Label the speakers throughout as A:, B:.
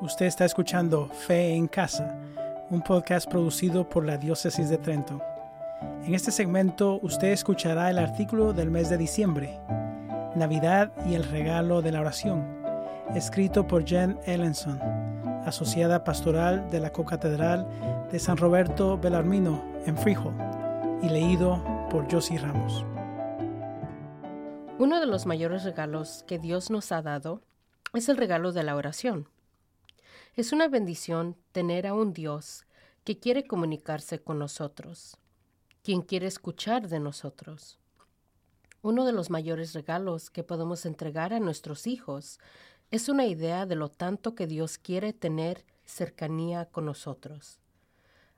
A: Usted está escuchando Fe en Casa, un podcast producido por la Diócesis de Trento. En este segmento usted escuchará el artículo del mes de diciembre, Navidad y el regalo de la oración, escrito por Jen Ellenson, asociada pastoral de la Cocatedral de San Roberto Belarmino en Freehold, y leído por Josie Ramos.
B: Uno de los mayores regalos que Dios nos ha dado es el regalo de la oración. Es una bendición tener a un Dios que quiere comunicarse con nosotros, quien quiere escuchar de nosotros. Uno de los mayores regalos que podemos entregar a nuestros hijos es una idea de lo tanto que Dios quiere tener cercanía con nosotros,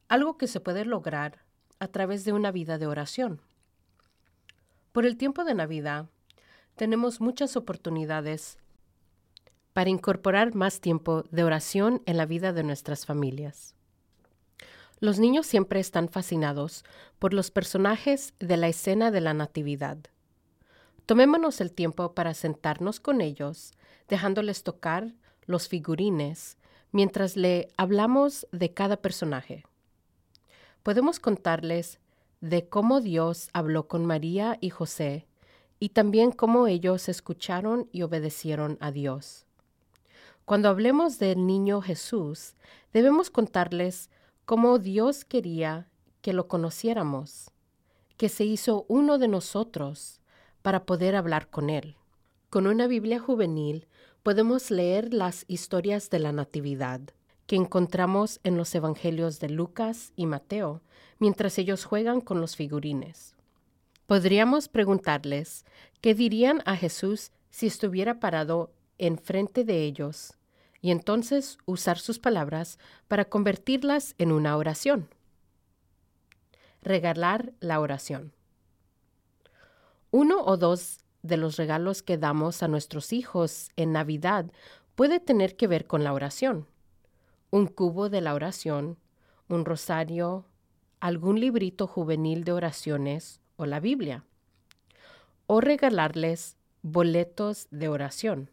B: algo que se puede lograr a través de una vida de oración. Por el tiempo de Navidad, tenemos muchas oportunidades para incorporar más tiempo de oración en la vida de nuestras familias. Los niños siempre están fascinados por los personajes de la escena de la Natividad. Tomémonos el tiempo para sentarnos con ellos, dejándoles tocar los figurines mientras le hablamos de cada personaje. Podemos contarles de cómo Dios habló con María y José y también cómo ellos escucharon y obedecieron a Dios. Cuando hablemos del niño Jesús, debemos contarles cómo Dios quería que lo conociéramos, que se hizo uno de nosotros para poder hablar con Él. Con una Biblia juvenil podemos leer las historias de la Natividad que encontramos en los Evangelios de Lucas y Mateo mientras ellos juegan con los figurines. Podríamos preguntarles qué dirían a Jesús si estuviera parado enfrente de ellos y entonces usar sus palabras para convertirlas en una oración. Regalar la oración. Uno o dos de los regalos que damos a nuestros hijos en Navidad puede tener que ver con la oración. Un cubo de la oración, un rosario, algún librito juvenil de oraciones o la Biblia. O regalarles boletos de oración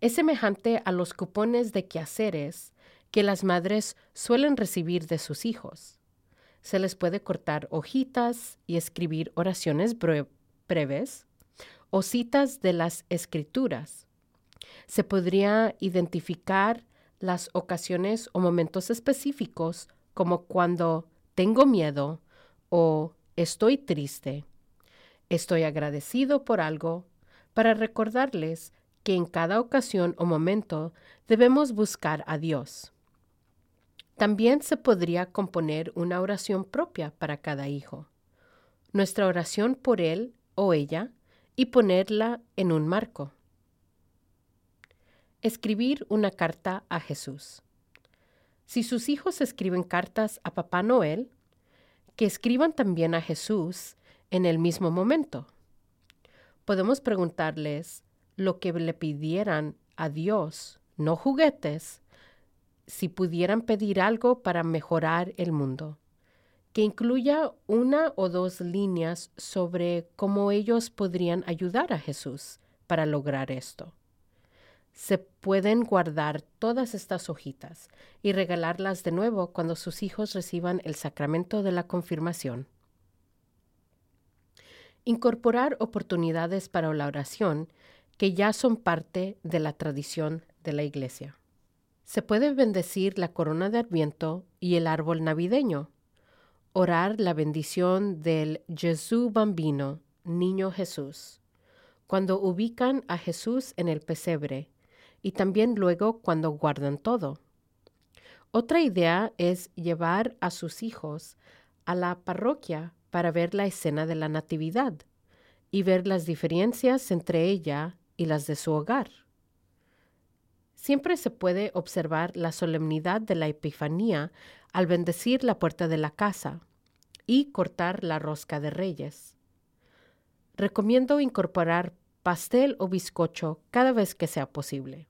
B: es semejante a los cupones de quehaceres que las madres suelen recibir de sus hijos. Se les puede cortar hojitas y escribir oraciones breves o citas de las escrituras. Se podría identificar las ocasiones o momentos específicos como cuando tengo miedo o estoy triste. Estoy agradecido por algo para recordarles que en cada ocasión o momento debemos buscar a Dios. También se podría componer una oración propia para cada hijo, nuestra oración por él o ella y ponerla en un marco. Escribir una carta a Jesús. Si sus hijos escriben cartas a Papá Noel, que escriban también a Jesús en el mismo momento. Podemos preguntarles, lo que le pidieran a Dios, no juguetes, si pudieran pedir algo para mejorar el mundo, que incluya una o dos líneas sobre cómo ellos podrían ayudar a Jesús para lograr esto. Se pueden guardar todas estas hojitas y regalarlas de nuevo cuando sus hijos reciban el sacramento de la confirmación. Incorporar oportunidades para la oración que ya son parte de la tradición de la Iglesia. Se puede bendecir la corona de Adviento y el árbol navideño, orar la bendición del Jesús bambino, niño Jesús, cuando ubican a Jesús en el pesebre y también luego cuando guardan todo. Otra idea es llevar a sus hijos a la parroquia para ver la escena de la Natividad y ver las diferencias entre ella y las de su hogar. Siempre se puede observar la solemnidad de la Epifanía al bendecir la puerta de la casa y cortar la rosca de reyes. Recomiendo incorporar pastel o bizcocho cada vez que sea posible.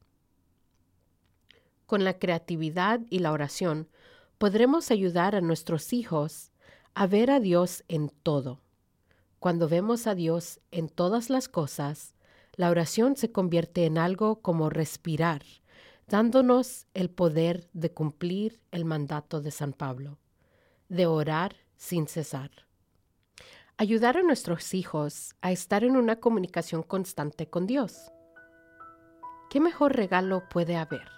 B: Con la creatividad y la oración podremos ayudar a nuestros hijos a ver a Dios en todo. Cuando vemos a Dios en todas las cosas, la oración se convierte en algo como respirar, dándonos el poder de cumplir el mandato de San Pablo, de orar sin cesar. Ayudar a nuestros hijos a estar en una comunicación constante con Dios. ¿Qué mejor regalo puede haber?